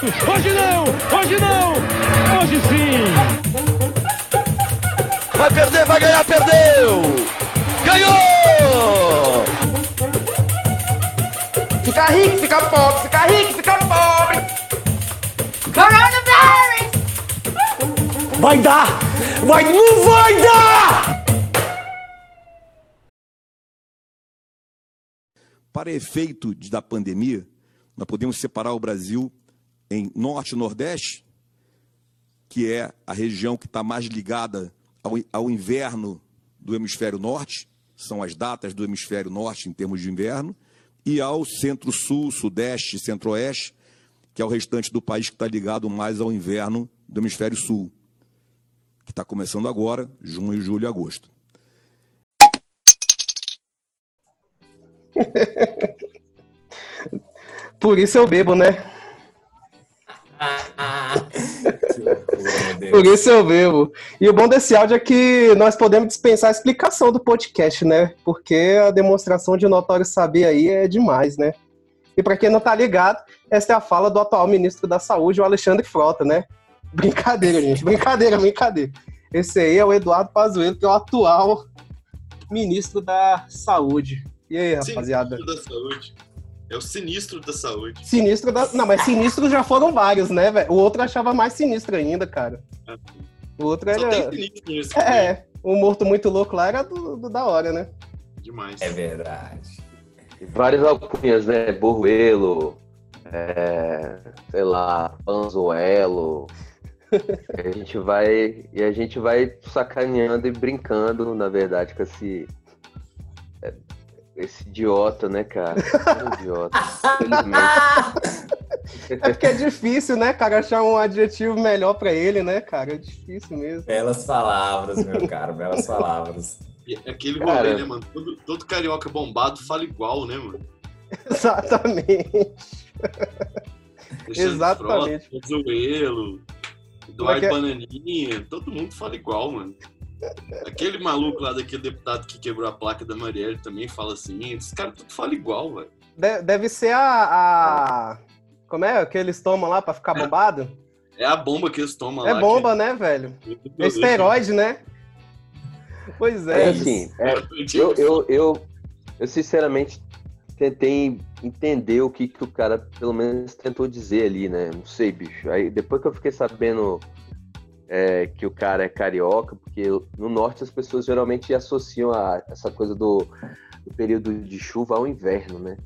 Hoje não! Hoje não! Hoje sim! Vai perder, vai ganhar, perdeu! Ganhou! Fica rico, fica pobre, fica rico, fica pobre. Coronavirus! Vai dar! Vai, não vai dar! Para efeito de- da pandemia, nós podemos separar o Brasil em norte e nordeste, que é a região que está mais ligada ao, ao inverno do hemisfério norte, são as datas do hemisfério norte em termos de inverno, e ao centro-sul, sudeste, centro-oeste, que é o restante do país que está ligado mais ao inverno do hemisfério sul, que está começando agora, junho, julho e agosto. Por isso eu bebo, né? Por isso eu bebo. E o bom desse áudio é que nós podemos dispensar a explicação do podcast, né? Porque a demonstração de notório saber aí é demais, né? E para quem não tá ligado, essa é a fala do atual ministro da Saúde, o Alexandre Frota, né? Brincadeira, gente. Brincadeira, brincadeira. Esse aí é o Eduardo Pazuello, que é o atual ministro da Saúde. E aí, rapaziada? Sinistro da saúde. É o sinistro da saúde. Sinistro da. Não, mas sinistros já foram vários, né, velho? O outro eu achava mais sinistro ainda, cara. O outro Só era. tem sinistro nesse É, o morto muito louco lá era do, do da hora, né? Demais. É verdade. Vários alcunhas, né? Borruelo, é, sei lá, Panzuelo. E a gente vai e a gente vai sacaneando e brincando, na verdade, com esse esse idiota, né, cara? É um idiota. É porque é difícil, né, cara, achar um adjetivo melhor pra ele, né, cara? É difícil mesmo. Belas palavras, meu caro, belas palavras. Aquele Cara. rolê, né, mano? Todo, todo carioca bombado fala igual, né, mano? Exatamente. Alexandre Exatamente. Frota, Zoelo, Eduardo é que é? Bananinha, todo mundo fala igual, mano. Aquele maluco lá daquele deputado que quebrou a placa da Marielle também fala assim. Esses caras tudo falam igual, velho. De- deve ser a, a- Como é que eles tomam lá pra ficar bombado? É a bomba que eles tomam lá. É bomba, né, velho? É esteroide, né? Pois É é. assim, é, eu, eu, eu, eu sinceramente tentei entender o que, que o cara pelo menos tentou dizer ali, né? Não sei, bicho. Aí depois que eu fiquei sabendo é, que o cara é carioca, porque no norte as pessoas geralmente associam a essa coisa do, do período de chuva ao inverno, né?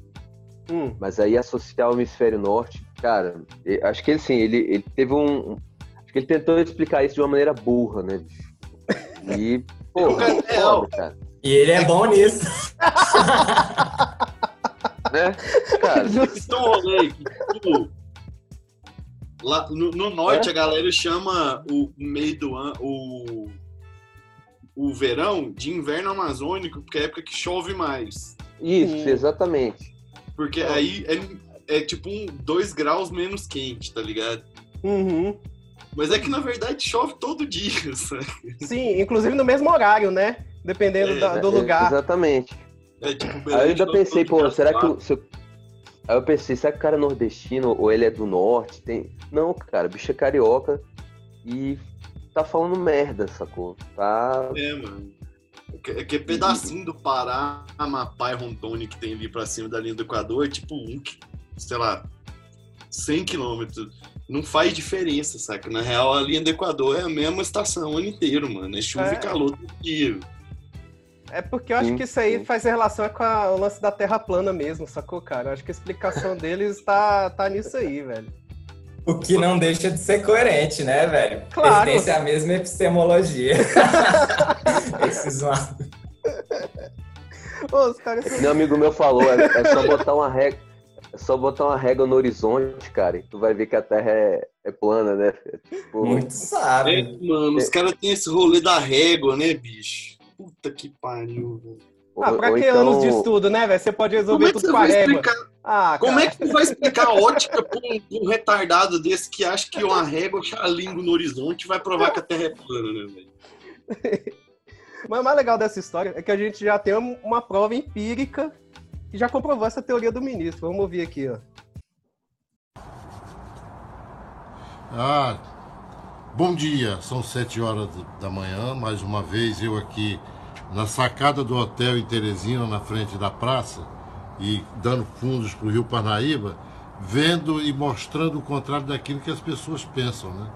Hum, Mas aí associar o hemisfério norte, cara, eu acho que assim, ele, ele teve um. Acho que ele tentou explicar isso de uma maneira burra, né, bicho? E, pô, é foda, cara. E ele é bom nisso. Né? Cara, rolê que, tipo, lá no, no norte a galera chama o meio do ano, o, o verão de inverno amazônico, porque é a época que chove mais. isso, exatamente. Porque aí é, é tipo um 2 graus menos quente, tá ligado? uhum. Mas é que na verdade chove todo dia, sabe? Sim, inclusive no mesmo horário, né? Dependendo É, da- do É, lugar. Exatamente. É tipo Aí eu ainda pensei, pô, dia, será que se eu- Aí eu pensei, será que o cara é nordestino ou ele é do norte? Tem... Não, cara, o bicho é carioca e tá falando merda, sacou? Tá. É, mano. É que- que pedacinho do Pará, Amapá e Rondônia que tem ali pra cima da linha do Equador é tipo um, sei lá, 100 quilômetros. Não faz diferença, saca? Na real, a linha do Equador é a mesma estação o ano inteiro, mano. É chuva É. e calor todo dia. É porque eu acho Sim, que isso aí sim. faz relação com a- o lance da Terra plana mesmo, sacou, cara? Eu acho que a explicação deles tá, tá nisso aí, velho. O que não deixa de ser coerente, né, velho? Claro. Eles têm a mesma epistemologia. Esses lá. Ô, os caras É um amigo meu falou, é, é só botar uma régua. É só botar uma régua no horizonte, cara, e tu vai ver que a Terra é, é plana, né? Tipo, Muito É, sábio. mano, os caras têm esse rolê da régua, né, bicho? Puta que pariu, velho. Ah, pra ou que então- anos de estudo, né, velho? Você pode resolver é tudo com a régua. Ah, Como cara. é que tu vai explicar a ótica pra um, um retardado desse que acha que uma régua chalingo no horizonte vai provar que a Terra é plana, né, velho? Mas o mais legal dessa história é que a gente já tem uma prova empírica que já comprovou essa teoria do ministro. Vamos ouvir aqui, ó. Ah, bom dia, são sete horas da manhã, mais uma vez eu aqui na sacada do hotel em Teresina, na frente da praça, e dando fundos para o Rio Parnaíba, vendo e mostrando o contrário daquilo que as pessoas pensam, né?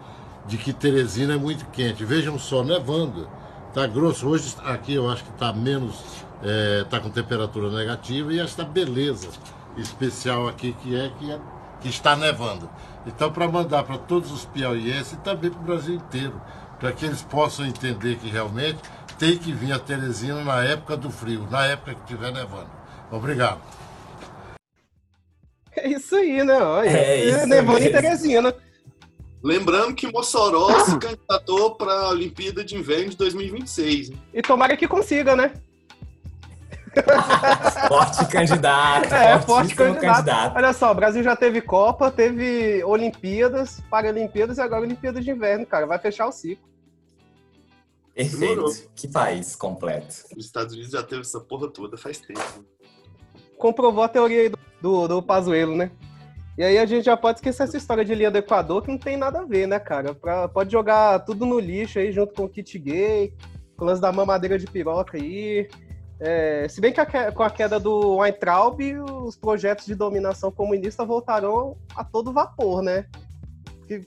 De que Teresina é muito quente. Vejam só, nevando, tá grosso. Hoje aqui eu acho que está menos, está com temperatura negativa e esta beleza especial aqui que é que, é, que está nevando. Então, para mandar para todos os piauienses e também para o Brasil inteiro, para que eles possam entender que realmente tem que vir a Teresina na época do frio, na época que estiver nevando. Obrigado. É isso aí, né? Olha, É isso nevando em. Teresina. Lembrando que Mossoró se candidatou para a Olimpíada de Inverno de 2026. hein? E tomara que consiga, né? Forte candidato. É, forte fortíssimo candidato. Olha só, o Brasil já teve Copa, teve Olimpíadas, Paralimpíadas e agora Olimpíadas de Inverno, cara. Vai fechar o ciclo. Demorou. Perfeito. Que país completo. Os Estados Unidos já teve essa porra toda faz tempo. Comprovou a teoria aí do, do, do Pazuello, né? E aí a gente já pode esquecer essa história de linha do Equador, que não tem nada a ver, né, cara? Pra- pode jogar tudo no lixo aí, junto com o kit gay, com o lance da mamadeira de piroca aí. É, se bem que a com a queda do Weintraub, os projetos de dominação comunista voltarão a todo vapor, né?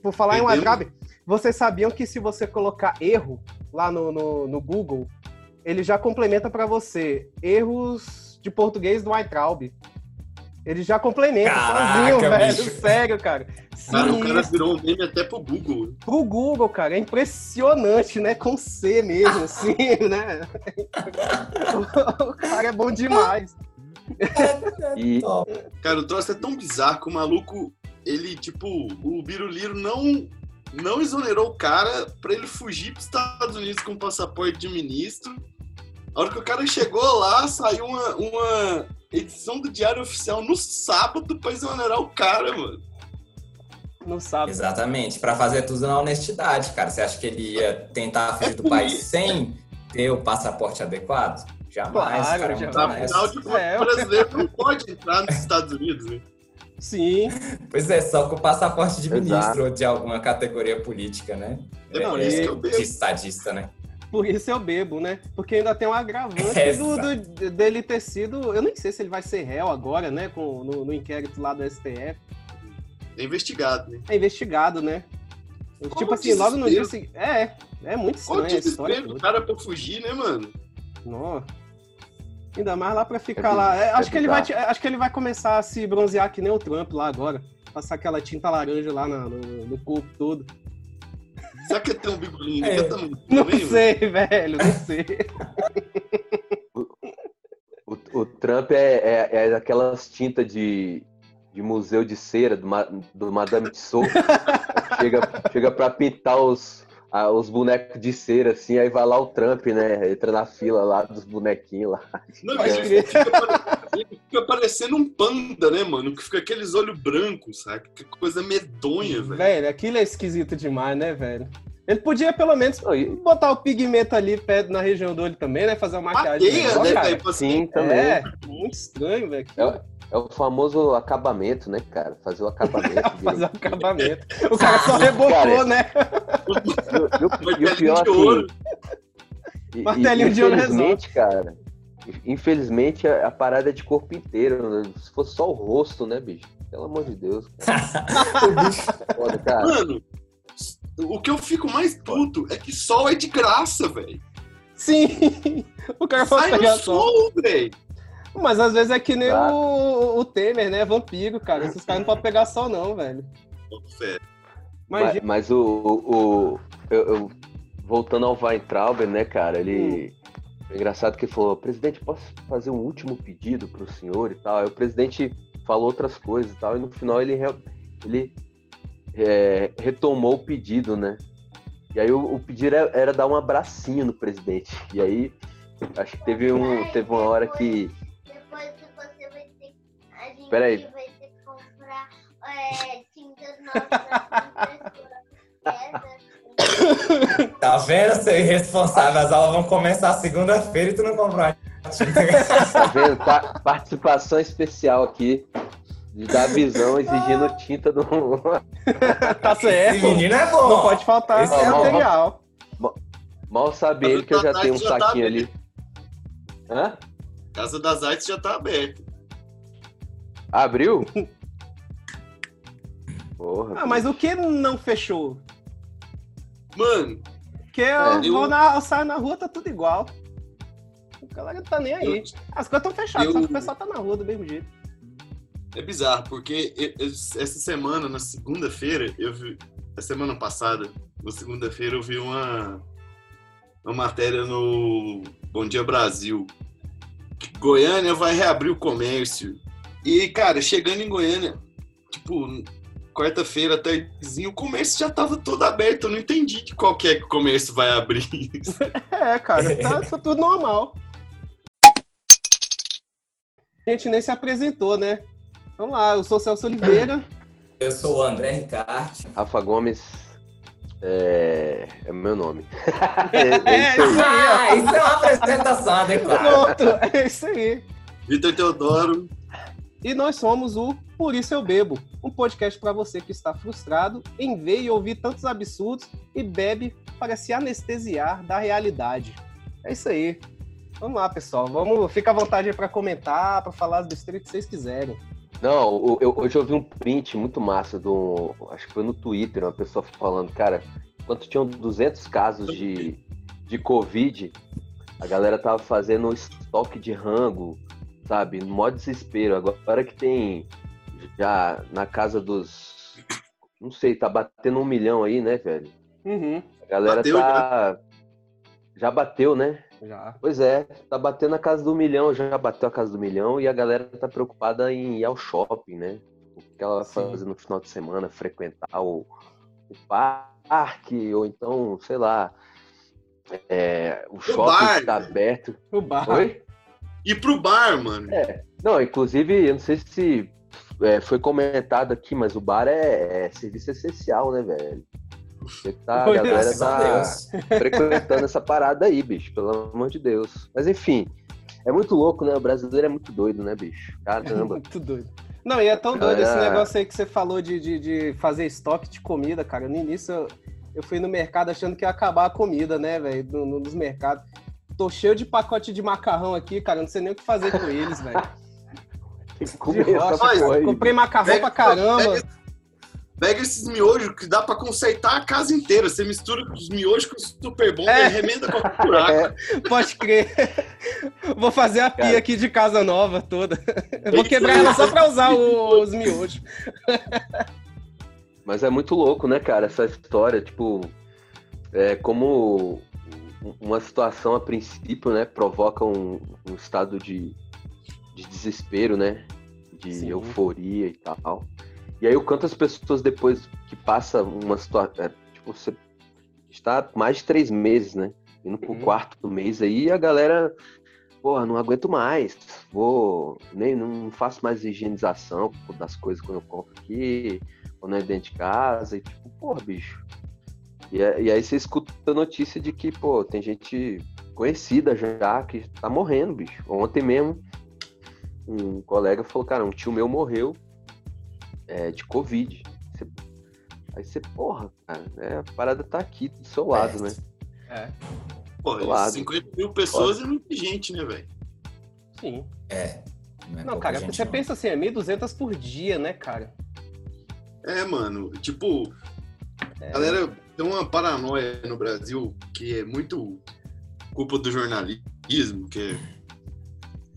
Por falar em Entendeu? Weintraub, vocês sabiam que se você colocar erro lá no, no, no Google, ele já complementa para você erros de português do Weintraub. Ele já complementa Caraca, sozinho, velho. Sério, cara. Cara, o cara virou um meme até pro Google. Pro Google, cara. É impressionante, né? Com C mesmo, assim, né? o cara é bom demais. E Top. Cara, o troço é tão bizarro que o maluco, ele, tipo, o Biruliro não, não exonerou o cara pra ele fugir pros Estados Unidos com passaporte de ministro. A hora que o cara chegou lá, saiu uma, uma edição do Diário Oficial no sábado pra exonerar o cara, mano. Não sabe. Exatamente, pra fazer tudo na honestidade, cara. Você acha que ele ia tentar fugir do país isso. sem ter o passaporte adequado? Jamais, Claro, cara. é jamais. tipo, É, o brasileiro não pode entrar nos Estados Unidos, né? Sim. Pois é, só com o passaporte de ministro ou de alguma categoria política, né? É por isso que eu bebo. De estadista, né? Por isso eu bebo, né? Porque ainda tem um agravante do, do- dele ter sido. Eu nem sei se ele vai ser réu agora, né? Com, no, no inquérito lá do STF. É investigado, né? É investigado, né? Qual tipo assim, logo no dia seguinte. É, é muito Qual o desespero do cara pra fugir, né, mano? Nossa. Ainda mais lá pra ficar É lá. É, acho, é que ele vai, bizarro. acho que ele vai começar a se bronzear que nem o Trump lá agora. Passar aquela tinta laranja lá na- no, no corpo todo. Será que tem um bigolinho? É. Ele tá Não também, mano? sei, velho, não sei. o, o Trump é, é, é daquelas tintas de, de museu de cera do, do Madame Tussauds. chega, chega pra pintar os, ah, os bonecos de cera, assim, aí vai lá o Trump, né? Entra na fila lá dos bonequinhos lá. Não, Pode ele fica, ele fica parecendo um panda, né, mano? Que fica aqueles olhos brancos, sabe? Que coisa medonha, velho. Velho, aquilo é esquisito demais, né, velho? Ele podia pelo menos botar o pigmento ali perto na região do olho também, né? Fazer uma maquiagem. Melhor, né, velho? Sim, também. É, muito estranho, velho. É, é o famoso acabamento, né, cara? Fazer o acabamento. Fazer o acabamento. O cara só rebocou, Cara, né? E o- Martelinho pior de é ouro. que. Martelinho de ouro Infelizmente, cara. Infelizmente, a, a parada é de corpo inteiro. né? Se fosse só o rosto, né, bicho? Pelo amor de Deus. Bicho Foda, cara. Mano, o que eu fico mais puto é que sol é de graça, velho. Sim. O cara Sai no sol, velho. Mas às vezes é que nem Claro. o, o Temer, né? Vampiro, cara. Esses caras não podem pegar sol, não, velho. Mas, Imagina. mas o. o, o- eu, eu- voltando ao Weintraub, né, cara? Ele. É engraçado que ele falou: presidente, posso fazer um último pedido pro senhor e tal? Aí o presidente falou outras coisas e tal, e no final ele, ele é, retomou o pedido, né? E aí o, o pedido era, era dar um abracinho no presidente. E aí acho que teve, um, teve uma hora que. A gente Peraí. vai ter que comprar é, tinta nova pra impressora. Tá vendo, seu irresponsável? As aulas vão começar segunda-feira e tu não comprou a tinta. Tá vendo? Pa- participação especial aqui. de dar visão exigindo tinta do. tá certo. Esse menino é bom. Não pode faltar Esse é material. Mal sabe ele que eu já tenho um Já tá saquinho ali. Hã? Casa das Artes já tá aberta. Abriu? Porra. Ah, mas o que não fechou? Mano, Porque eu, eu- vou na, eu saio na rua, tá tudo igual. A galera não tá nem aí. eu- As coisas estão fechadas, eu- só que o pessoal tá na rua do mesmo jeito. é bizarro, porque eu- eu- essa semana, na segunda-feira, eu vi. A semana passada, na segunda-feira, eu vi uma, uma matéria no Bom Dia Brasil. que Goiânia vai reabrir o comércio. E, cara, chegando em Goiânia, tipo, quarta-feira, tardezinho, o comércio já tava todo aberto. Eu não entendi de qual que é que o comércio vai abrir. É, cara, tá, tá tudo normal. A gente nem se apresentou, né? Vamos lá, eu sou o Celso Oliveira. Eu sou o André Ricarte. Rafa Gomes é, é meu nome. é, É, isso aí. isso aí, Ah, isso é uma apresentação adequada. Pronto, é isso aí. Vitor Teodoro, E nós somos o Por Isso Eu Bebo, um podcast para você que está frustrado em ver e ouvir tantos absurdos e bebe para se anestesiar da realidade. É isso aí. Vamos lá, pessoal. Vamos, fica à vontade para comentar, para falar as besteiras que vocês quiserem. Não, eu, hoje eu vi um print muito massa do. Acho que foi no Twitter, uma pessoa falando, cara, enquanto tinham 200 casos de, de Covid, a galera tava fazendo estoque de rango, sabe? No maior desespero. Agora que tem já na casa dos. Não sei, tá batendo um milhão aí, né, velho? Uhum, A galera Bateu, tá. Já bateu, né? já. Pois é, tá batendo a casa do milhão, já bateu a casa do milhão e a galera tá preocupada em ir ao shopping, né? O que ela vai fazer no final de semana, frequentar o, o parque, ou então, sei lá, é, o shopping bar. que tá aberto. O bar. Oi? Ir pro bar, mano. Não, inclusive, eu não sei se é, foi comentado aqui, mas o bar é, é serviço essencial, né, velho? Porque tá, a é. galera tá Deus. frequentando essa parada aí, bicho, pelo amor de Deus. Mas enfim, é muito louco, né? O brasileiro é muito doido, né, bicho? Caramba. Muito doido. Não, e é tão doido esse Galera- negócio aí que você falou de, de, de fazer estoque de comida, cara. No início eu, eu fui no mercado achando que ia acabar a comida, né, velho, no, no- nos mercados. Tô cheio de pacote de macarrão aqui, cara. Não sei nem o que fazer com eles, velho. Comprei macarrão Pega- pra caramba. Pega, pega esses miojos que dá pra consertar a casa inteira. Você mistura os miojos com o super bom É. e remenda qualquer buraco. Pode crer. Vou fazer a pia Cara. aqui de casa nova toda. Eu vou quebrar ela só pra usar o- os miojos. Mas é muito louco, né, cara, essa história, tipo, é como uma situação a princípio, né, provoca um, um estado de, de desespero, né, de Sim. euforia e tal. E aí o quanto as pessoas depois que passa uma situação, tipo, você está mais de três meses, né, indo pro Uhum. quarto mês aí, a galera, porra, não aguento mais, vou, nem, não faço mais higienização das coisas quando eu compro aqui, quando é dentro de casa, e tipo, porra, bicho. E, é- e aí você escuta a notícia de que, pô, tem gente conhecida já que tá morrendo, bicho. Ontem mesmo, um colega falou, cara, um tio meu morreu é, de Covid. Você- aí você, porra, cara, né, a parada tá aqui do seu lado, né? É, Pô, Claro. 50 mil pessoas é muita gente, né, velho? sim. É. Não, é Não, cara, gente, você não. pensa assim, é 1.200 por dia, né, cara? É, mano. Tipo, É. a galera tem uma paranoia no Brasil que é muito culpa do jornalismo, que é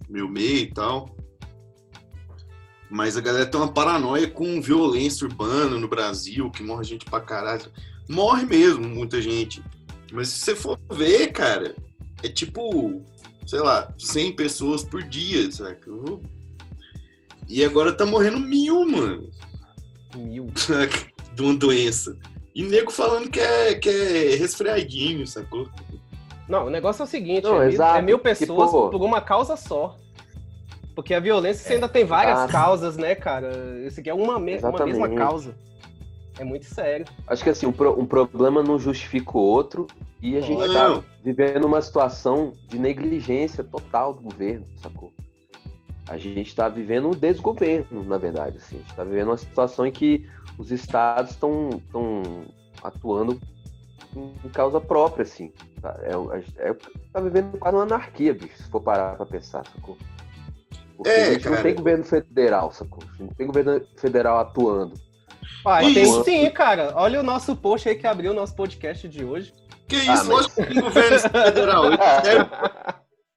meu meio e tal. Mas a galera tem uma paranoia com violência urbana no Brasil, que morre gente pra caralho. Morre mesmo, muita gente. Mas se você for ver, cara, é tipo, sei lá, 100 pessoas por dia, saca? E agora tá morrendo mil, mano Mil. de uma doença. E nego falando que é, que é resfriadinho, sacou? Não, o negócio é o seguinte, Não, é, mil, exato, é mil que, pessoas pô- por uma causa só. Porque a violência você ainda tem várias exato. causas, né, cara? Isso aqui é uma, me- uma mesma causa. É muito sério. Acho que assim, um, pro- um problema não justifica o outro e a gente Não. tá vivendo uma situação de negligência total do governo, sacou? A gente está vivendo um desgoverno, na verdade. Assim. A gente está vivendo uma situação em que os estados estão atuando em causa própria, assim. Tá? É, é, tá vivendo quase uma anarquia, bicho, se for parar pra pensar, sacou? Porque É, a gente cara. não tem governo federal, sacou? A gente não tem governo federal atuando. Pai, Isso. tem sim, cara. Olha o nosso post aí que abriu o nosso podcast de hoje. Que Ah, isso, mas- lógico que tem governo federal. Ele serve-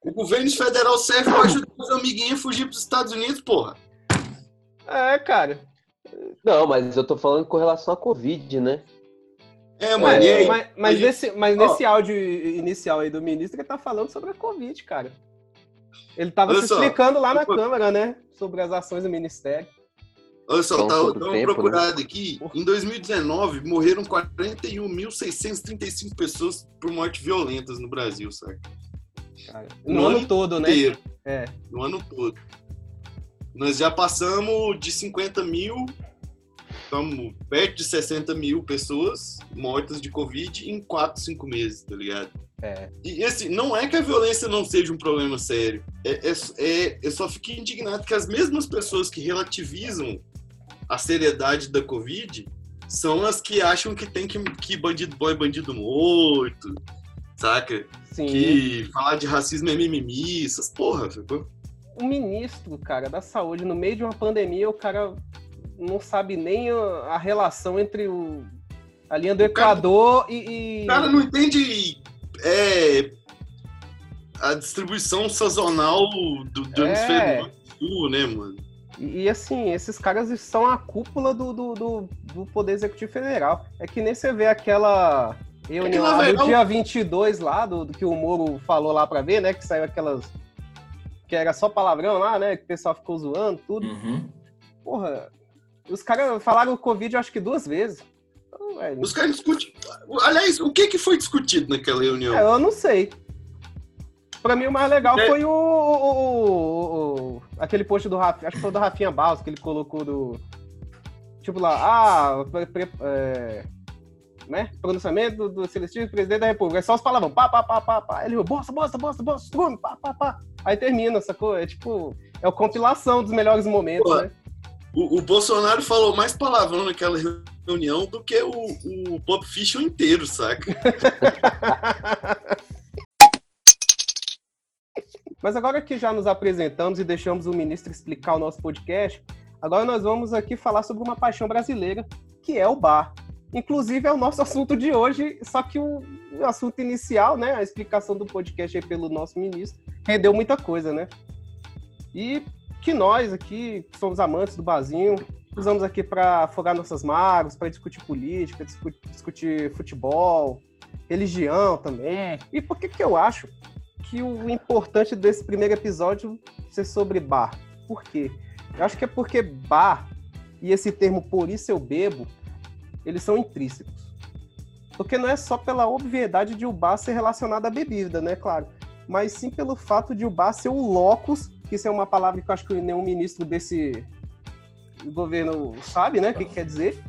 O governo federal serve pra ajudar os amiguinhos a fugir pros Estados Unidos, porra. É, cara. Não, mas eu tô falando com relação à Covid, né? É, mano, aí? Mas, mas Aí- nesse, mas Ó. nesse áudio inicial aí do ministro, ele tá falando sobre a Covid, cara. Ele tava Olha se só, explicando lá na tipo- Câmara, né? Sobre as ações do Ministério. Olha só, Então, tá, dá uma tempo, procurada aqui. Em 2019, morreram 41.635 pessoas por mortes violentas no Brasil, sabe? Cara. No, No ano ano todo, né? Inteiro, É. no ano todo. Nós já passamos de 50 mil, estamos perto de 60 mil pessoas mortas de Covid em 4, 5 meses, tá ligado? É. E assim, não é que a violência não seja um problema sério. É, é, é- eu só fico indignado que as mesmas pessoas que relativizam a seriedade da Covid são as que acham que tem que, que bandido bom é bandido morto, saca? Sim. Que falar de racismo é mimimi, essas porra, sacou? O ministro, cara, da saúde, no meio de uma pandemia, o cara não sabe nem a, relação entre o, a linha do O cara- Equador e, e- O cara não entende é, a distribuição sazonal do, do É. hemisfério sul, né, mano? E, e, assim, esses caras são a cúpula do, do, do, do Poder Executivo Federal. É que nem você vê aquela reunião lá, lá do é um- dia 22 lá, do, do que o Moro falou lá pra ver, né? Que saiu aquelas... Que era só palavrão lá, né? Que o pessoal ficou zoando, tudo. Uhum. Porra, os caras falaram o Covid, acho que duas vezes. Então, velho, Os caras discutem. Aliás, o que, que foi discutido naquela reunião? é, eu não sei. Pra mim, o mais legal É. foi o, o- o- o- aquele post do Rafinha, acho que foi do Rafinha Barros, que ele colocou do. Tipo lá, ah, pre- pre- é, né? Pronunciamento do, Celestino, presidente da República. É só os palavrão, pá, pá, pá, pá, pá. Ele, bosta, bosta, bosta, bosta, estrume, pá, pá, pá. Aí termina, sacou? É tipo, é a compilação dos melhores momentos, Pô, né? O, o Bolsonaro falou mais palavrão naquela reunião do que o, o Pop Fiction inteiro, saca? Mas agora que já nos apresentamos e deixamos o ministro explicar o nosso podcast, agora nós vamos aqui falar sobre uma paixão brasileira, que é o bar. Inclusive é o nosso assunto de hoje, só que o, assunto inicial, né, a explicação do podcast pelo nosso ministro, rendeu muita coisa, né? E que nós aqui, que somos amantes do barzinho, usamos aqui para afogar nossas mágoas, para discutir política, discutir, discutir futebol, religião também. E por que que eu acho que o importante desse primeiro episódio ser sobre bar. Por quê? Eu acho que é porque bar e esse termo por isso eu bebo, eles são intrínsecos. Porque não é só pela obviedade de o bar ser relacionado à bebida, né, claro, mas sim pelo fato de o bar ser o locus, que isso é uma palavra que eu acho que nenhum ministro desse governo sabe, né, o que que quer dizer.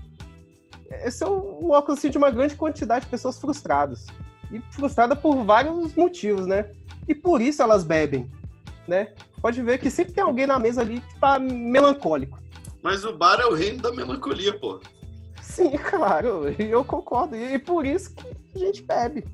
Esse é o locus assim, de uma grande quantidade de pessoas frustradas. E frustrada por vários motivos, né? E por isso elas bebem, né? Pode ver que sempre tem alguém na mesa ali que tá melancólico. Mas o bar é o reino da melancolia, pô. Sim, claro, e eu concordo. E por isso que a gente bebe.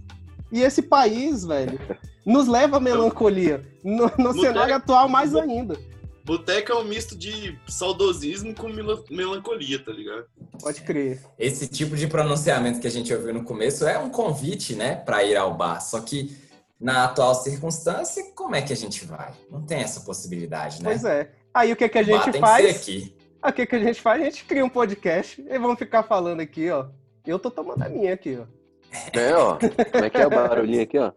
E esse país, velho, nos leva à melancolia. No, no cenário atual, mais ainda. Boteca é um misto de saudosismo com mela- melancolia, tá ligado? Pode crer. Esse tipo de pronunciamento que a gente ouviu no começo é um convite, né, para ir ao bar. Só que na atual circunstância, como é que a gente vai? Não tem essa possibilidade, né? Pois é. Aí o que, que a gente tem faz? que ser aqui. O que, que a gente faz? A gente cria um podcast e vamos ficar falando aqui, ó. Eu tô tomando a minha aqui, ó. É, ó. Como é que é o barulhinho aqui, ó?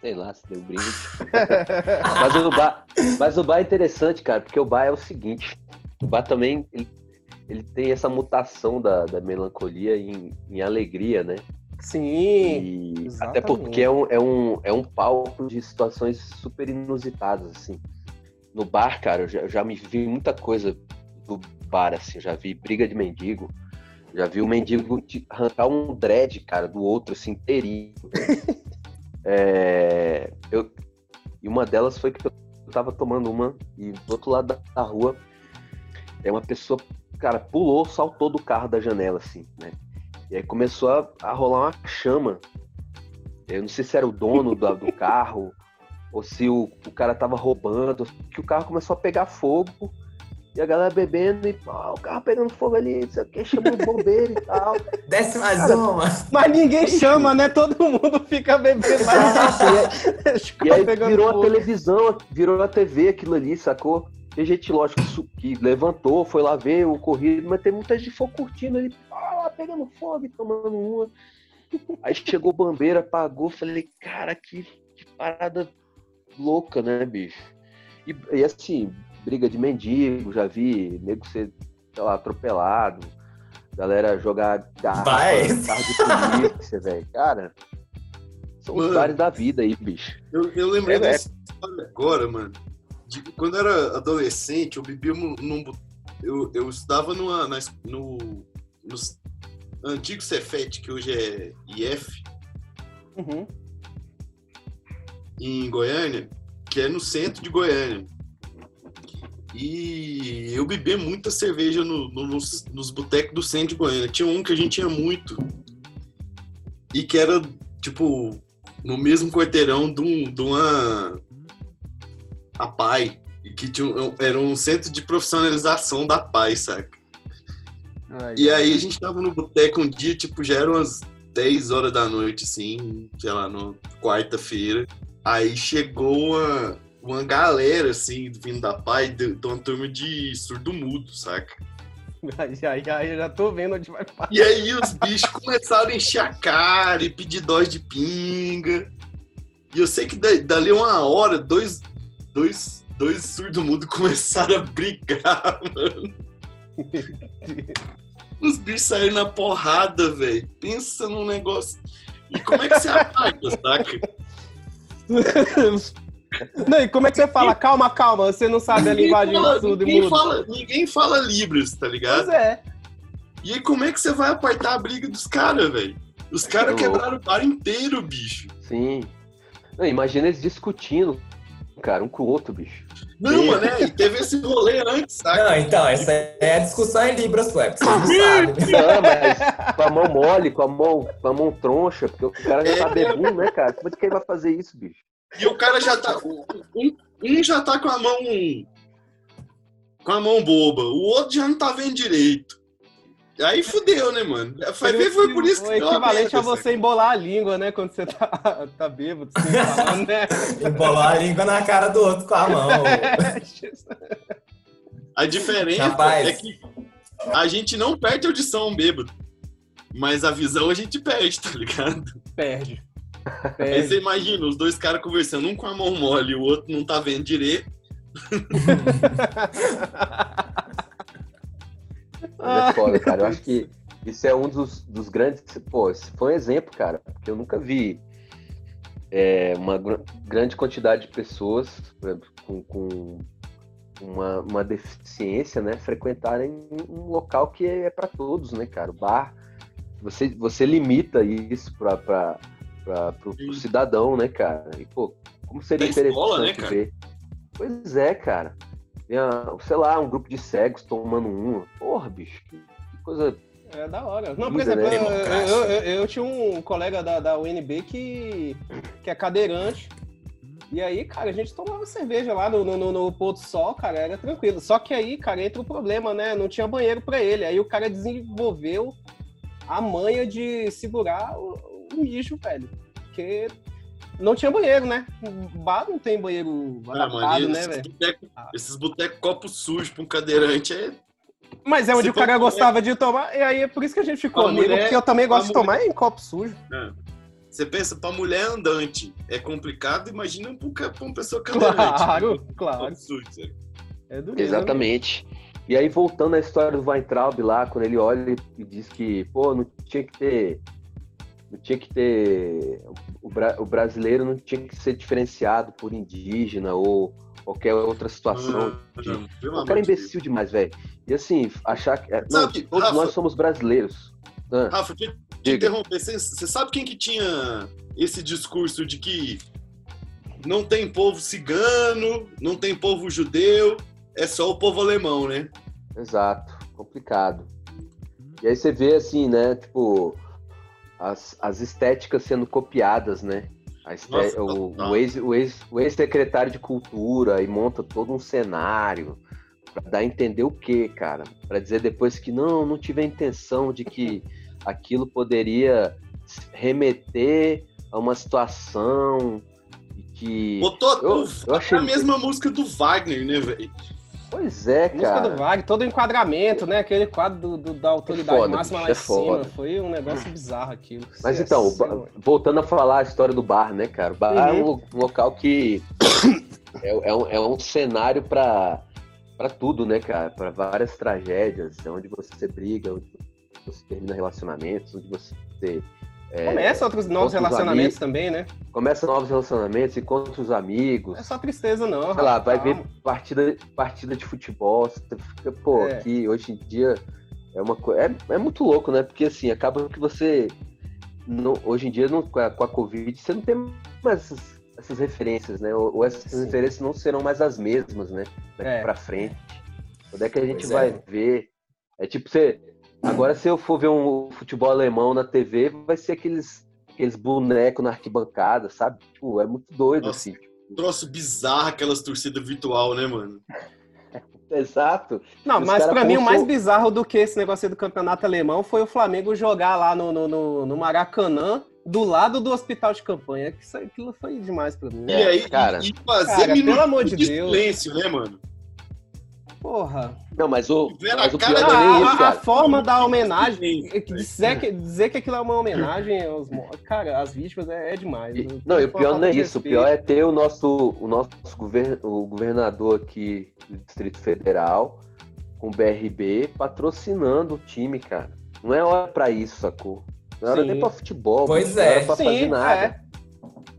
Sei lá, se deu brinde. Mas o bar, mas o bar é interessante, cara, porque o bar é o seguinte: o bar também ele, ele tem essa mutação da, da melancolia em, em alegria, né? Sim. E até porque é um, é, um, é um palco de situações super inusitadas, assim. No bar, cara, eu já, eu já me vi muita coisa do bar, assim. Já vi briga de mendigo. Já vi o mendigo te- arrancar um dread, cara, do outro, assim, inteirinho. É, eu, e uma delas foi que eu tava tomando uma e do outro lado da, da rua é uma pessoa, cara, pulou, saltou do carro da janela, assim, né? E aí começou a, a rolar uma chama. Eu não sei se era o dono do, do carro ou se o, o cara tava roubando, que o carro começou a pegar fogo e a galera bebendo e o carro pegando fogo ali, não sei o que, chamou o bombeiro e tal. Desce mais Cara, uma. Mas ninguém chama, né? Todo mundo fica bebendo, E carro aí virou a fogo. televisão, virou a TV aquilo ali, sacou? Tem gente, lógico, que levantou, foi lá ver o corrido, mas tem muita gente que foi curtindo ali, pá, lá pegando fogo e tomando uma. Aí chegou o bombeiro, apagou, falei, cara, que, que parada louca, né, bicho? E, e assim, briga de mendigo, já vi nego ser, sei lá, atropelado, galera jogar garrafa Vai. no carro de polícia, velho. Cara, são os Mano. bares da vida aí, bicho. Eu, eu lembrei É, dessa história agora, mano. De, quando eu era adolescente, eu bebia num. eu, eu estudava numa, na no, no antigo Cefet, que hoje é IF, Uhum. Em Goiânia, que é no centro de Goiânia. E eu bebia muita cerveja no- no- nos, nos botecos do centro de Goiânia. Tinha um que a gente ia muito. E que era, tipo, no mesmo quarteirão de, um- de uma. A PAI. Que tinha, era um centro de profissionalização da PAI, saca? E aí a gente tava no boteco um dia, tipo, já eram umas 10 horas da noite, assim, sei lá, no quarta-feira. Aí chegou uma, uma galera, assim, vindo da PAI, de, de uma turma de surdo-mudo, saca? Ai, ai, ai, eu já tô vendo onde vai parar. E aí os bichos começaram a encher a cara e pedir dose de pinga. E eu sei que da- dali uma hora, dois, dois, dois surdo-mudos começaram a brigar, mano. Os bichos saíram na porrada, velho. Pensa num negócio. E como é que você apaga, saca? Não, e como é que você fala? Calma, calma, você não sabe a linguagem fala, do surdo e ninguém, mudo. fala, ninguém fala Libras, tá ligado? Pois é. E aí, como é que você vai apartar a briga dos caras, velho? Os caras quebraram o bar inteiro, bicho. Sim. Não, imagina eles discutindo, cara, um com o outro, bicho. Não, mano, é, e teve esse rolê antes, saca? Não, então, essa é a discussão em Libras. Vocês não sabem. Não, mas com a mão mole, com a mão, com a mão troncha, porque o cara já tá É. bebum, né, cara? Como é que ele vai fazer isso, bicho? E o cara já tá. Um, um já tá com a mão. Com a mão boba, o outro já não tá vendo direito. Aí fudeu, né, mano? Ver, foi por isso que O equivalente a você embolar a língua, né? Quando você tá, tá bêbado, assim, falando, né? Embolar a língua na cara do outro com a mão. A diferença Rapaz. é que a gente não perde a audição bêbado. Mas a visão a gente perde, tá ligado? Perde. Aí Perde. você imagina, os dois caras conversando, um com a mão mole e o outro não tá vendo direito. Cara. Eu acho que isso é um dos, dos grandes. Pô, esse foi um exemplo, cara. Porque eu nunca vi é, uma gr- grande quantidade de pessoas exemplo, com, com uma, uma deficiência, né? Frequentarem um local que é para todos, né, cara? O bar. Você, você limita isso para Sim. cidadão, né, cara? E, pô, como seria Da interessante escola, né, cara? ver. Pois é, cara. Sei lá, um grupo de cegos tomando uma. Porra, bicho, que coisa. É da hora. Não, por Vida, exemplo, né? eu, eu, eu- eu tinha um colega da, da UNB que, que é cadeirante. E aí, cara, a gente tomava cerveja lá no, no, no, no pôr do sol, cara, era tranquilo. Só que aí, cara, entra o problema, né? Não tinha banheiro pra ele. Aí o cara desenvolveu a manha de segurar o, o mijo, velho. Porque não tinha banheiro, né? Bar não tem banheiro Ah, adaptado, mano, e né, esses velho? esses botecos copo sujo pra um cadeirante é. Mas é onde Se o cara for- gostava de tomar, e aí é por isso que a gente ficou A amigo, mulher- porque eu também gosto de tomar em copo sujo. né? Você pensa, pra mulher andante é complicado, imagina pra um pra uma pessoa cadeirante. Claro, né? claro. Copo sujo? É né? Exatamente. E aí, voltando à história do Weintraub lá, quando ele olha e diz que, pô, não tinha que ter. Não tinha que ter. O, o brasileiro não tinha que ser diferenciado por indígena ou qualquer outra situação. Ah, de- não, é Deus. imbecil demais, velho. E assim, achar que. é, não, Sabe, todos Rafa- nós somos brasileiros. Ah, Rafa, te, te interromper. Você você sabe quem que tinha esse discurso de que não tem povo cigano, não tem povo judeu, é só o povo alemão, né? Exato, complicado. E aí você vê assim, né, tipo, as, as estéticas sendo copiadas, né? Esté- Nossa, o, o ex- o ex- ex-secretário de cultura e monta todo um cenário pra dar a entender o quê, cara? Pra dizer depois que não, não tive a intenção de que aquilo poderia remeter a uma situação que Botou Eu- eu achei- a mesma música do Wagner, né, velho? Pois é, Música cara. do Wagner, todo o enquadramento, né? Aquele quadro do, do- da autoridade foda, máxima lá em é cima. Foi um negócio bizarro aquilo. Mas Cê- então, voltando a falar a história do bar, né, cara? O bar é um, lo- local que é, é um, é um cenário para para tudo, né, cara? Para várias tragédias, é onde você briga, onde você termina relacionamentos, onde você é, Começa outros novos relacionamentos amigos. também, né? começa novos relacionamentos, encontra os amigos. É só tristeza, não. Sei lá, vai calma. ver partida, partida de futebol, você fica, pô, É. aqui hoje em dia é uma coisa. É, é muito louco, né? Porque assim, acaba que você. Não, hoje em dia, não, com, a, com a Covid, você não tem mais essas, essas referências, né? Ou, ou essas Sim. referências não serão mais as mesmas, né? Daqui É. pra frente. Quando é que a gente Pois é. vai ver? É tipo, você. Agora, se eu for ver um futebol alemão na TV, vai ser aqueles, aqueles bonecos na arquibancada, sabe? Tipo, é muito doido, Nossa. assim. Um troço bizarro, aquelas torcidas virtual, né, mano? Exato. Não, Os mas pra mim o mais bizarro do que esse negócio aí do campeonato alemão foi o Flamengo jogar lá no, no, no, no Maracanã, do lado do hospital de campanha. Que isso, aquilo foi demais pra mim. E É, aí, cara. e, e fazer Cara, pelo amor de de Deus. silêncio, né, mano? Porra. Não, mas o, mas o cara pior Não, não é nem a, isso, a- a cara. forma da homenagem, dizer que, dizer que aquilo é uma homenagem aos mortos, cara, as vítimas é, é demais. E- não, e o Foi uma pior não é isso. O pior é ter o nosso, o nosso gover- o governador aqui do Distrito Federal, com o BRB, patrocinando o time, cara. Não é hora pra isso, sacou? Não é hora Sim. nem pra futebol. Pois bicho, não é é. hora pra fazer Sim, nada. é.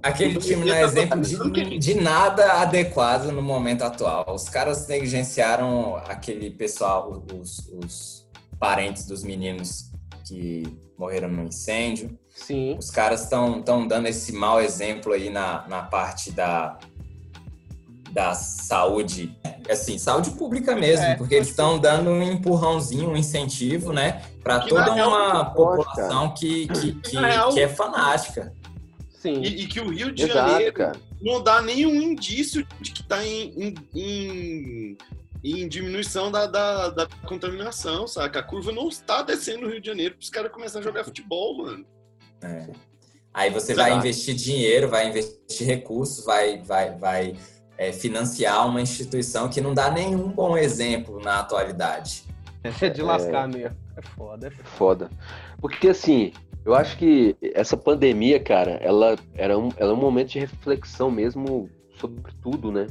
Aquele time não é exemplo de, de nada adequado no momento atual. Os caras negligenciaram aquele pessoal, os, os parentes dos meninos que morreram no incêndio. Sim. Os caras estão tão dando esse mau exemplo aí na, na parte da, da saúde, assim, saúde pública mesmo, É, porque eles estão dando um empurrãozinho, um incentivo, né, para Que toda uma população que, que, que, que é fanática. Sim. E, e que o Rio de Exato, Janeiro cara. não dá nenhum indício de que tá em, em, em, em diminuição da, da, da contaminação, saca? A curva não está descendo no Rio de Janeiro para os caras começarem a jogar futebol, mano. É. Aí você vai Exato. investir dinheiro, vai investir recursos, vai, vai, vai é, financiar uma instituição que não dá nenhum bom exemplo na atualidade. É de lascar mesmo. É foda, é foda. Foda. Porque assim, eu acho que essa pandemia, cara, ela era um, ela é um momento de reflexão mesmo sobre tudo, né?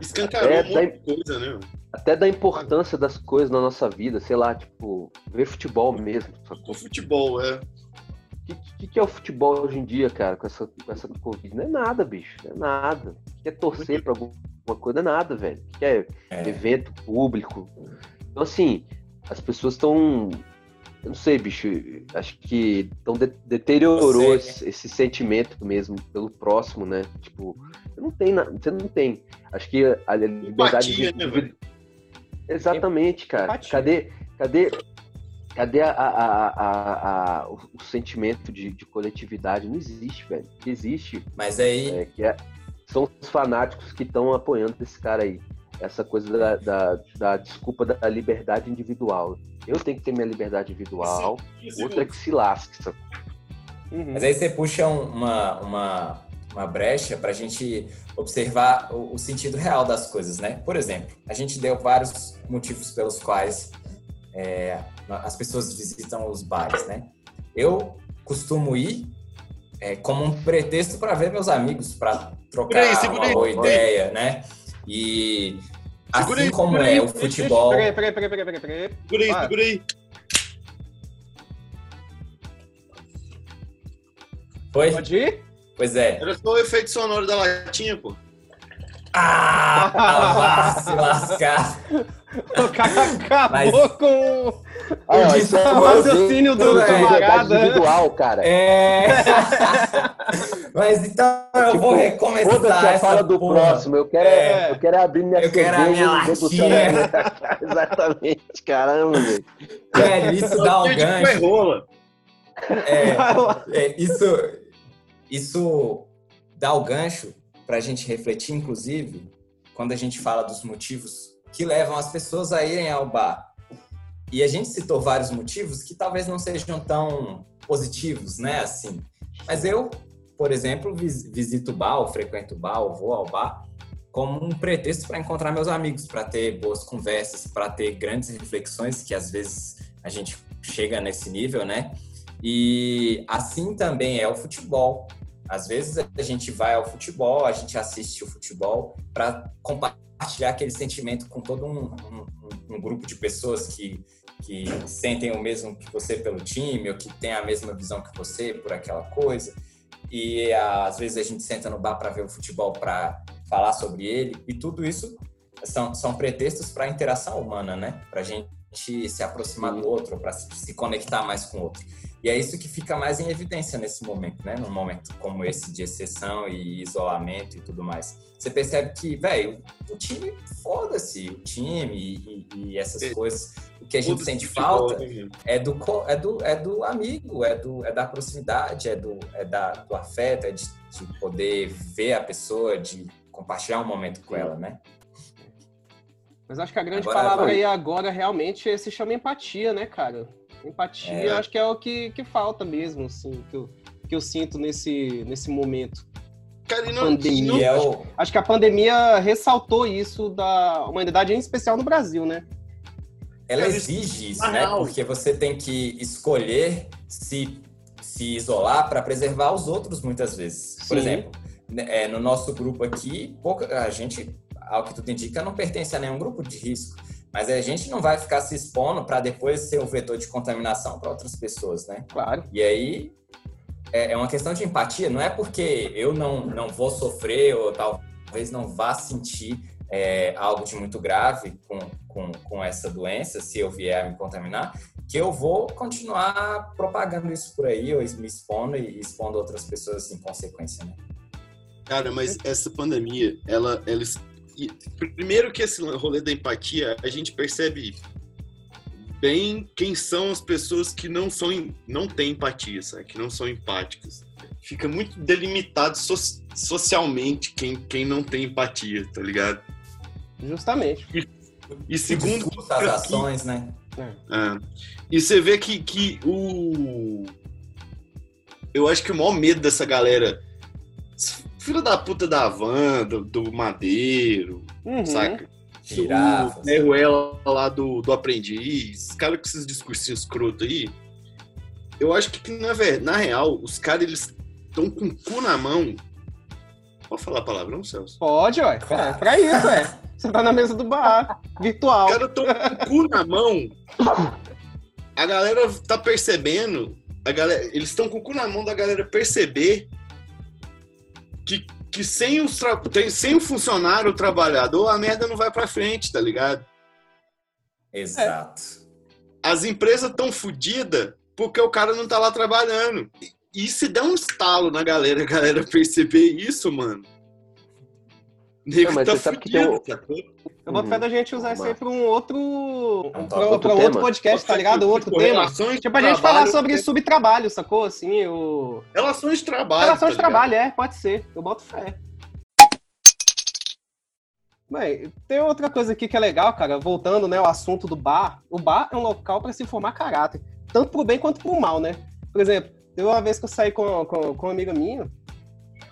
Escancarou Até da, coisa, né? até da importância das coisas na nossa vida, sei lá, tipo, ver futebol mesmo. sacou? O futebol, é. O que, que, que é o futebol hoje em dia, cara, com essa, com essa Covid? Não é nada, bicho. Não é nada. O que é torcer pra alguma coisa? Não é nada, velho. O que é É. evento público? Então, assim, as pessoas estão. Eu não sei, bicho. Acho que tão de- deteriorou esse, esse sentimento mesmo pelo próximo, né? Tipo, você não tem. Você não tem. Acho que a liberdade Empatia, né, individu- Exatamente, cara. Empatia. Cadê, cadê, cadê a, a- a- o, o sentimento de, de coletividade? Não existe, velho. Que existe Mas aí, é que é- são os fanáticos que estão apoiando esse cara aí. Essa coisa da, da, da desculpa da liberdade individual. Eu tenho que ter minha liberdade individual, Isso, outra é que se lasque. Uhum. mas aí você puxa um- uma, uma, uma brecha para a gente observar o, o sentido real das coisas, né? Por exemplo, a gente deu vários motivos pelos quais é, as pessoas visitam os bares, né? Eu costumo ir é, como um pretexto para ver meus amigos, para trocar aí, uma boa ideia, né? E assim aí, como segura é aí, o futebol, Peraí, peraí, peraí, peraí, peraí, peraí. Segura aí, segura aí. foi? Pode ir? Pois é. Era só o efeito sonoro da latinha, pô. Ah, vá se lascar. O cara acabou Mas- com ó, Eu isso é o raciocínio do, É, camarada. individual, cara. É. Mas então eu vou recomeçar Foda-se a fala do porra. próximo. Eu quero, É. eu quero abrir minha Eu quero a minha latinha. Exatamente, caramba, velho. Velho, isso dá um Cheio de gancho. É. É, isso, isso dá o gancho para a gente refletir, inclusive, quando a gente fala dos motivos que levam as pessoas a irem ao bar. E a gente citou vários motivos que talvez não sejam tão positivos, né? Assim. Mas eu, por exemplo, vis- visito o bar, ou frequento o bar, ou vou ao bar, como um pretexto para encontrar meus amigos, para ter boas conversas, para ter grandes reflexões, que às vezes a gente chega nesse nível, né? E assim também é o futebol. Às vezes a gente vai ao futebol, a gente assiste o futebol para compartilhar aquele sentimento com todo um, um- um grupo de pessoas que, que sentem o mesmo que você pelo time, ou que tem a mesma visão que você por aquela coisa. E às vezes a gente senta no bar para ver o futebol, para falar sobre ele, e tudo isso são, são pretextos para a interação humana, né? Para a gente se aproximar do outro, para se se conectar mais com o outro. E é isso que fica mais em evidência nesse momento, né? Num momento como esse de exceção e isolamento e tudo mais. Você percebe que, velho, o time, foda-se, o time e, e- essas É. coisas. O que a gente sente falta né, é do, é do, é do amigo, é, do, é da proximidade, é do, é da, do afeto, é de, de poder ver a pessoa, de compartilhar um momento com ela, né? Mas acho que a grande Agora palavra vai. aí agora realmente se chama empatia, né, cara? Empatia, É. acho que é o que, que falta mesmo, assim, que eu, que eu sinto nesse, nesse momento. Cara, e não, Pandemia. não- E é o, Acho que a pandemia ressaltou isso da humanidade, em especial no Brasil, né? ela exige isso, né? Porque você tem que escolher se, se isolar para preservar os outros muitas vezes. Por Sim. exemplo, né, é, no nosso grupo aqui, pouca, a gente, ao que tudo indica, não pertence a nenhum grupo de risco. Mas a gente não vai ficar se expondo para depois ser o vetor de contaminação para outras pessoas, né? Claro. E aí é é uma questão de empatia, não é porque eu não, não vou sofrer ou talvez não vá sentir é, algo de muito grave com, com, com essa doença, se eu vier a me contaminar, que eu vou continuar propagando isso por aí, ou me expondo e expondo outras pessoas em consequência, né? Cara, mas essa pandemia, ela, ela. E Primeiro que esse rolê da empatia, a gente percebe bem quem são as pessoas que não são não têm empatia, sabe? Que não são empáticas. Fica muito delimitado so- socialmente quem, quem não tem empatia, tá ligado? Justamente. E segundo, Discurso, as ações, né? Ah, e você vê que, que o. Eu acho que o maior medo dessa galera. Filho da puta da van, do, do Madeiro, Uhum. saca? Girafas. O Zé Ruela lá do, do Aprendiz, os caras com esses discursinhos escroto aí. Eu acho que, na, na real, os caras eles estão com o cu na mão. Pode falar palavrão, Celso? Pode, ué. É pra isso, ué. Você tá na mesa do bar, virtual. Os caras estão com o cu na mão. A galera tá percebendo. A galera, eles estão com o cu na mão da galera perceber que, que sem, os tem- sem o funcionário, o trabalhador, a merda não vai pra frente, tá ligado? Exato. As empresas estão fodidas porque o cara não tá lá trabalhando. E, e se der um estalo na galera, a galera perceber isso, mano. Nego Não, mas tá você sabe que tem um-? Eu boto fé da gente usar isso aí pra um outro. Um pra, outro pra tema. outro podcast, tá ligado? Outro Tipo, tema. Relações de Tipo, a gente falar sobre subtrabalho, sacou? Assim, o. Relações de trabalho. Relação tá de trabalho, é, pode ser. Eu boto fé. Bem, tem outra coisa aqui que é legal, cara, voltando, né, ao assunto do bar. O bar é um local para se formar caráter, tanto pro bem quanto pro mal, né? Por exemplo, teve uma vez que eu saí com, com, com uma amiga minha,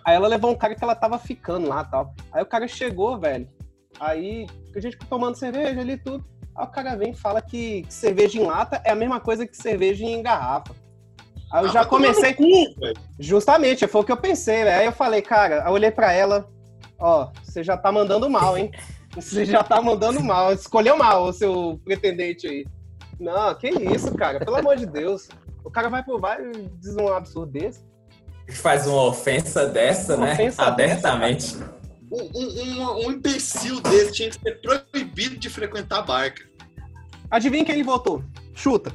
aí ela levou um cara que ela tava ficando lá tal. Aí o cara chegou, velho, aí a gente tomando cerveja ali e tudo. Aí o cara vem e fala que, que cerveja em lata é a mesma coisa que cerveja em garrafa. Aí eu Ah, já comecei. cu. Justamente, foi o que eu pensei, velho. Aí eu falei, cara, eu olhei pra ela, ó, você já tá mandando mal, hein? Você já tá mandando mal. Escolheu mal o seu pretendente aí. Não, que isso, cara, pelo amor de Deus. O cara vai pro bar e diz um absurdo desse. Faz uma ofensa dessa, Uma né? ofensa Abertamente. Um, um, um, um imbecil desse tinha que ser proibido de frequentar bar, cara. Adivinha quem ele votou? Chuta.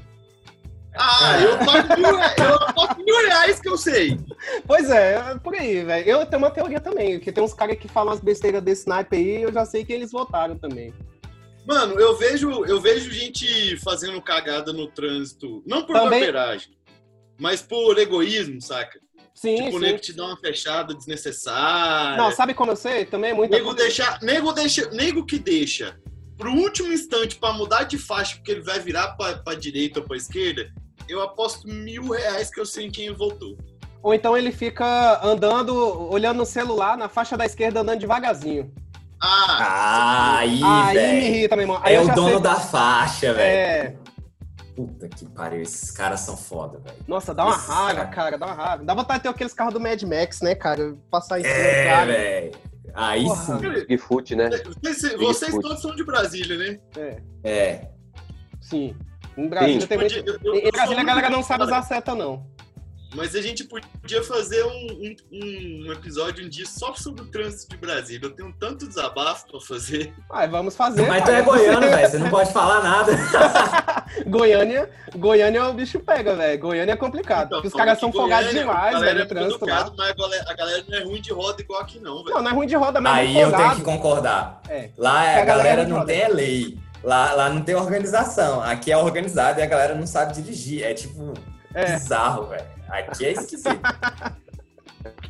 Ah, eu pago mil, eu mil reais que eu sei. Pois é, é por aí, velho. Eu tenho uma teoria também, que tem uns caras que falam as besteiras desse naipe aí, eu já sei que eles votaram também. Mano, eu vejo, eu vejo gente fazendo cagada no trânsito, não por Também- barbeiragem, mas por egoísmo, saca? Sim, tipo, o sim. nego te dá uma fechada desnecessária. Não, sabe como eu sei? Também é muita nego, deixa, nego, deixa, nego que deixa pro último instante pra mudar de faixa, porque ele vai virar pra, pra direita ou pra esquerda, eu aposto mil reais que eu sei em quem votou. Ou então ele fica andando, olhando no celular, na faixa da esquerda, andando devagarzinho. Ah, Ah, aí, Aí me velho. irrita, meu irmão. Aí É o dono sei- da faixa, velho. É. Puta que pariu, esses caras são foda, velho. Nossa, dá uma Esses raiva, caras. cara, dá uma raiva. Dá vontade de ter aqueles carros do Mad Max, né, cara? Passar em cima do É, cara. velho. Aí Porra. sim. Que fute, né? vocês, vocês todos são de Brasília, né? É, É. sim. Em Brasília Sim. tem muito... Eu- eu Em Brasília a galera muito não sabe cara. usar seta, não. Mas a gente podia fazer um, um, um episódio um dia só sobre o trânsito de Brasília. Eu tenho tanto desabafo pra fazer. Ah, vamos fazer. Mas tu é goiano, velho. Você não pode falar nada. Goiânia, Goiânia o bicho pega, velho. Goiânia é complicado. Então, os caras são que folgados demais, a galera velho, é trânsito lá. educada, mas a galera, a galera não é ruim de roda igual aqui não, velho. Não, não é ruim de roda, mas é Aí muito eu tenho que concordar. É. Lá A a galera galera não não roda. tem a lei. Lá, lá não tem organização. Aqui é organizado e a galera não sabe dirigir. É tipo É. bizarro, velho. Aqui é esquisito.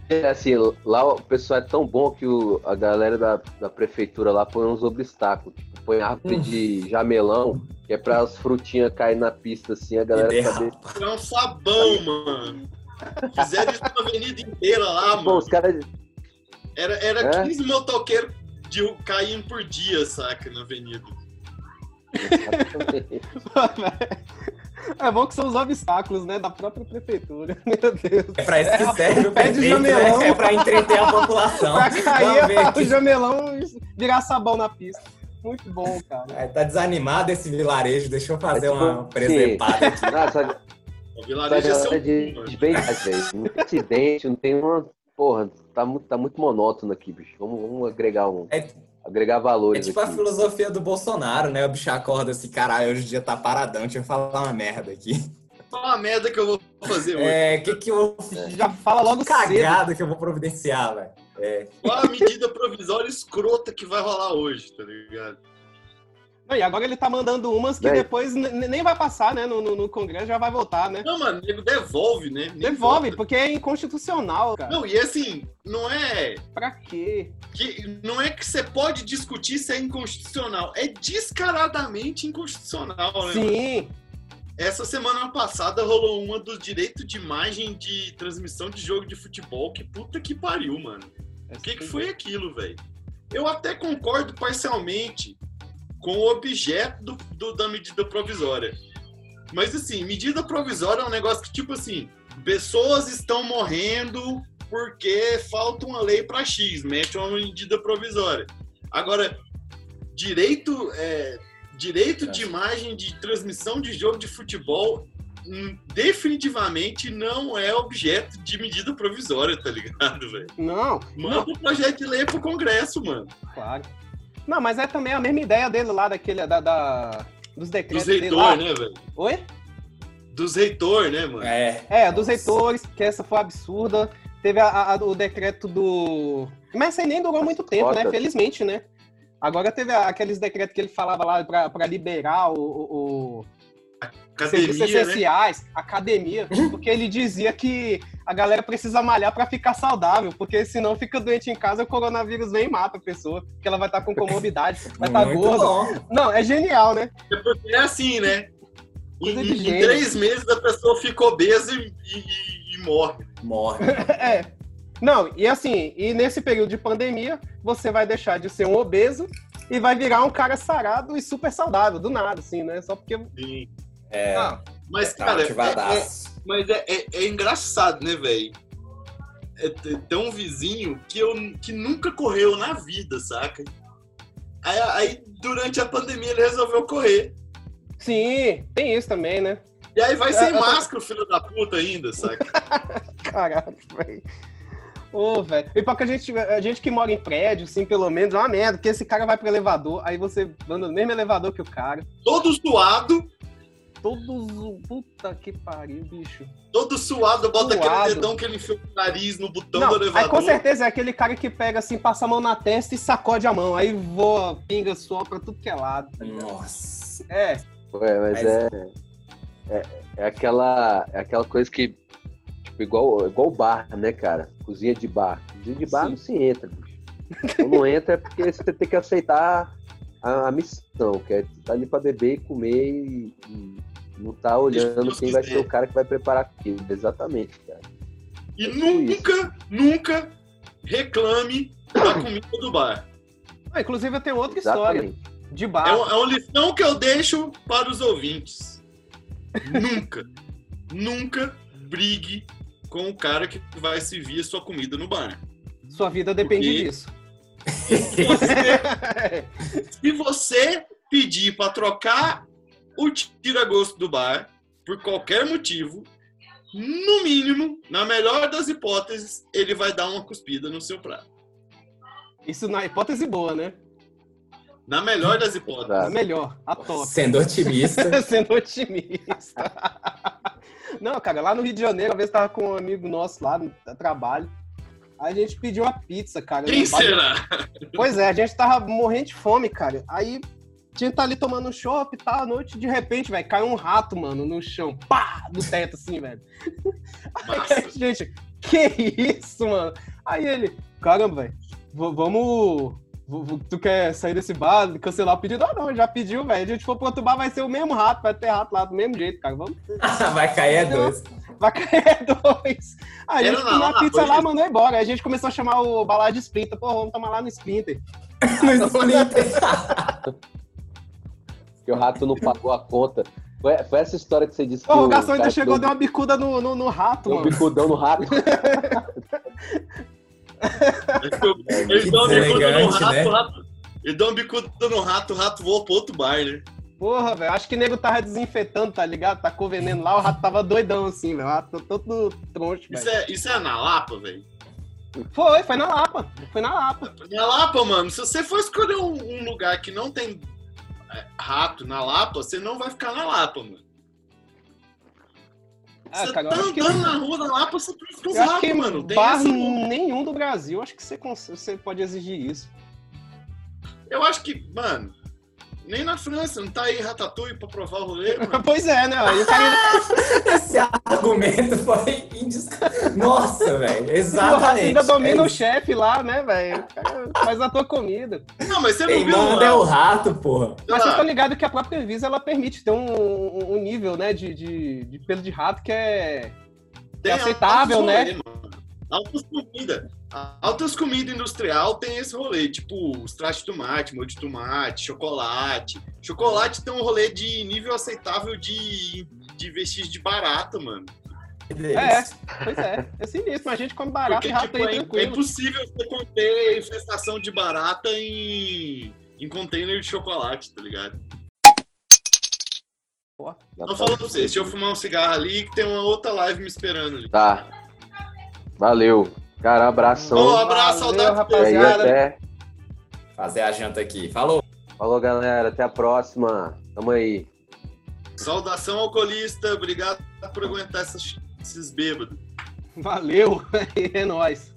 É, assim, lá o pessoal é tão bom que o- a galera da, da prefeitura lá põe uns obstáculos. Tipo, põe árvore de jamelão, que é pra as frutinhas caírem na pista, assim, a galera saber. É um sabão, mano. Fizeram isso na avenida inteira lá, Pô, mano. os caras. Era, era É? 15 motoqueiros de, caindo por dia, saca, na avenida. É bom que são os obstáculos, né, da própria prefeitura. Meu Deus. É pra isso que serve o pé de prefeito, jamelão. né? É pra entreter a população. Pra cair ver o jamelão e virar sabão na pista. Muito bom, cara. Aí tá desanimado esse vilarejo. Deixa eu fazer É tipo, uma presepada aqui. Nossa, O vilarejo é seu galera de, mano. de velho. Não tem acidente, não tem uma. Porra, tá muito, tá muito monótono aqui, bicho. Vamos, vamos agregar um. É, Agregar é valores tipo a aqui. filosofia do Bolsonaro, né? O bicho acorda assim, caralho, hoje o dia tá paradão, deixa eu falar uma merda aqui. Qual a merda que eu vou fazer hoje? É, que que eu... Já fala logo cedo. Cagada que eu vou providenciar, velho. É. Qual a medida provisória escrota que vai rolar hoje, tá ligado? Não, e agora ele tá mandando umas que depois nem vai passar, né? No, no- no Congresso já vai votar, né? Não, mano, nego devolve, né? Nem Devolve, vota. porque é inconstitucional, cara. Não, e assim, não é Pra quê? que não é que você pode discutir se é inconstitucional, é descaradamente inconstitucional, né? mano? Sim. Essa semana passada rolou uma dos direitos de imagem de transmissão de jogo de futebol. Que puta que pariu, mano. O que, que foi aquilo, velho? Eu até concordo parcialmente com o objeto do, do- da medida provisória. Mas assim, medida provisória é um negócio que, tipo assim, pessoas estão morrendo porque falta uma lei para X, mete uma medida provisória. Agora, direito, é, direito de imagem de transmissão de jogo de futebol hum, definitivamente não é objeto de medida provisória, tá ligado, velho? Não, Manda o projeto de lei pro Congresso, mano. claro. Não, mas é também a mesma ideia dele lá, daquele, da, da- dos decretos Dos reitores, né, velho? Oi? Dos reitores, né, mano? É. É, dos reitores, que essa foi absurda. Teve a- a- o decreto do. Mas essa aí nem durou muito tempo, né? Felizmente, né? Agora teve aqueles decretos que ele falava lá pra, pra liberar o, o, o serviços Academia, né? essenciais, academia, porque ele dizia que a galera precisa malhar pra ficar saudável, porque senão fica doente em casa, o coronavírus vem e mata a pessoa, porque ela vai estar com comorbidade, vai estar Muito gorda. bom. Não, é genial, né? É porque é assim, né? Em, em três meses a pessoa fica obesa e, e- e morre. Morre. É. Não, e assim, e nesse período de pandemia, você vai deixar de ser um obeso e vai virar um cara sarado e super saudável, do nada, assim, né? Só porque. Sim. É, Ah, Mas, tá cara, é- é, motivadaço. mas é, é- é engraçado, né, velho? É, tem um vizinho que, eu, que nunca correu na vida, saca? Aí, aí, durante a pandemia, ele resolveu correr. sim, tem isso também, né? E aí vai sem É, máscara, o filho da puta, ainda, saca? Caralho, velho. Ô, velho. E pra que a gente, a gente que mora em prédio, assim, pelo menos, é uma merda, porque esse cara vai pro elevador, aí você anda no mesmo elevador que o cara. Todo suado, Todos. Puta que pariu, bicho. todo suado, bota Suado. aquele dedão que ele enfia o nariz no botão Não, do aí elevador. com certeza é aquele cara que pega assim, passa a mão na testa e sacode a mão. Aí voa, pinga, suor pra tudo que é lado. tá ligado? Nossa. É, Ué, mas, Mas- é, é. É aquela, é aquela coisa que. Tipo, igual, igual bar, né, cara? Cozinha de bar. Cozinha de bar Sim. não se entra, bicho. Quando não entra é porque você tem que aceitar a, a missão, que é estar ali pra beber e comer e, e não tá olhando Deus quem vai quiser. ser o cara que vai preparar aquilo. Exatamente, cara. E Tipo nunca, nunca reclame da comida do bar. Ah, inclusive eu tenho outra história Exatamente. de É, bar. um- é uma lição que eu deixo para os ouvintes. nunca, nunca brigue com o cara que vai servir a sua comida no bar. Sua vida depende Porque- disso. Se você, se você pedir para trocar o tira-gosto do bar, por qualquer motivo, no mínimo, na melhor das hipóteses, ele vai dar uma cuspida no seu prato. Isso na hipótese boa, né? Na melhor das hipóteses. A Exato. melhor, a top. Sendo otimista. Sendo otimista. Não, cara, lá no Rio de Janeiro, uma vez tava com um amigo nosso lá no trabalho. Aí a gente pediu uma pizza, cara. Quem será? Pois é, a gente tava morrendo de fome, cara. Aí a gente tá ali tomando um chopp e tal, à noite, de repente, velho, caiu um rato, mano, no chão. Pá! No teto, assim, velho. Aí, gente, que isso, mano? Aí ele, caramba, velho, vamos. Tu quer sair desse bar, cancelar o pedido? Ah, não, já pediu, velho. A gente for pro outro bar, vai ser o mesmo rato, vai ter rato lá do mesmo jeito, cara. Vamos, Vai cair é dois. vai cair dois. Aí a gente comeu a pizza lá, mandou embora. Aí a gente começou a chamar o balada de Splinter. Pô, vamos tomar lá no Splinter. No Splinter. Porque o rato não pagou a conta. Foi, foi essa história que você disse que Pô, o garçom ainda chegou, deu, deu uma bicuda no, no, no rato, deu um mano. bicudão no rato. Ele dá uma bicuda no rato, né? o rato. Ele dá uma bicuda no rato, o rato voa pro outro bar, né? Porra, velho. Acho que o nego tava desinfetando, tá ligado? Tacou veneno lá, o rato tava doidão assim, velho. O rato todo troncho, Isso velho. é, isso é na Lapa, velho. Foi, foi na Lapa. Foi na Lapa. Na Lapa, mano, se você for escolher um, um lugar que não tem é, rato na Lapa, você não vai ficar na Lapa, mano. Ah, você cara, tá que, andando na rua da Lapa, você eu acho ratos, que mano. Tem bar essa- nenhum do Brasil, acho que você, você pode exigir isso. Eu acho que, mano, nem na França, não tá aí Ratatouille pra provar o rolê, mano. pois é, né? Esse argumento foi indis... Nossa, velho. o rato Exatamente. ainda domina É o chefe lá, né, velho? Faz a tua comida. Não, mas você não Quem viu manda é o rato, porra. Mas lá, vocês estão ligados que a própria Visa ela permite ter um, um- nível, né, de, de, de pelo de rato que é. tem aceitável, né? Altas comidas. Altas comidas industrial tem esse rolê, tipo extrato de tomate, molho de tomate, chocolate. Chocolate tem um rolê de nível aceitável de, de vestígio de barata, mano. É, pois é. É sinistro, mas a gente come barato Porque e rato tipo, aí é, é tranquilo. impossível você conter infestação de barata em, em container de chocolate, tá ligado? Tô falando pra vocês, deixa eu fumar um cigarro ali que tem uma outra live me esperando ali. Tá. Valeu. Cara, abração. Ô, abraço, saudade. E rapaziada. até. Fazer a janta aqui. Falou. Falou, galera. Até a próxima. Tamo aí. Saudação alcoolista, obrigado por aguentar essas- esses bêbados. Valeu, é nóis.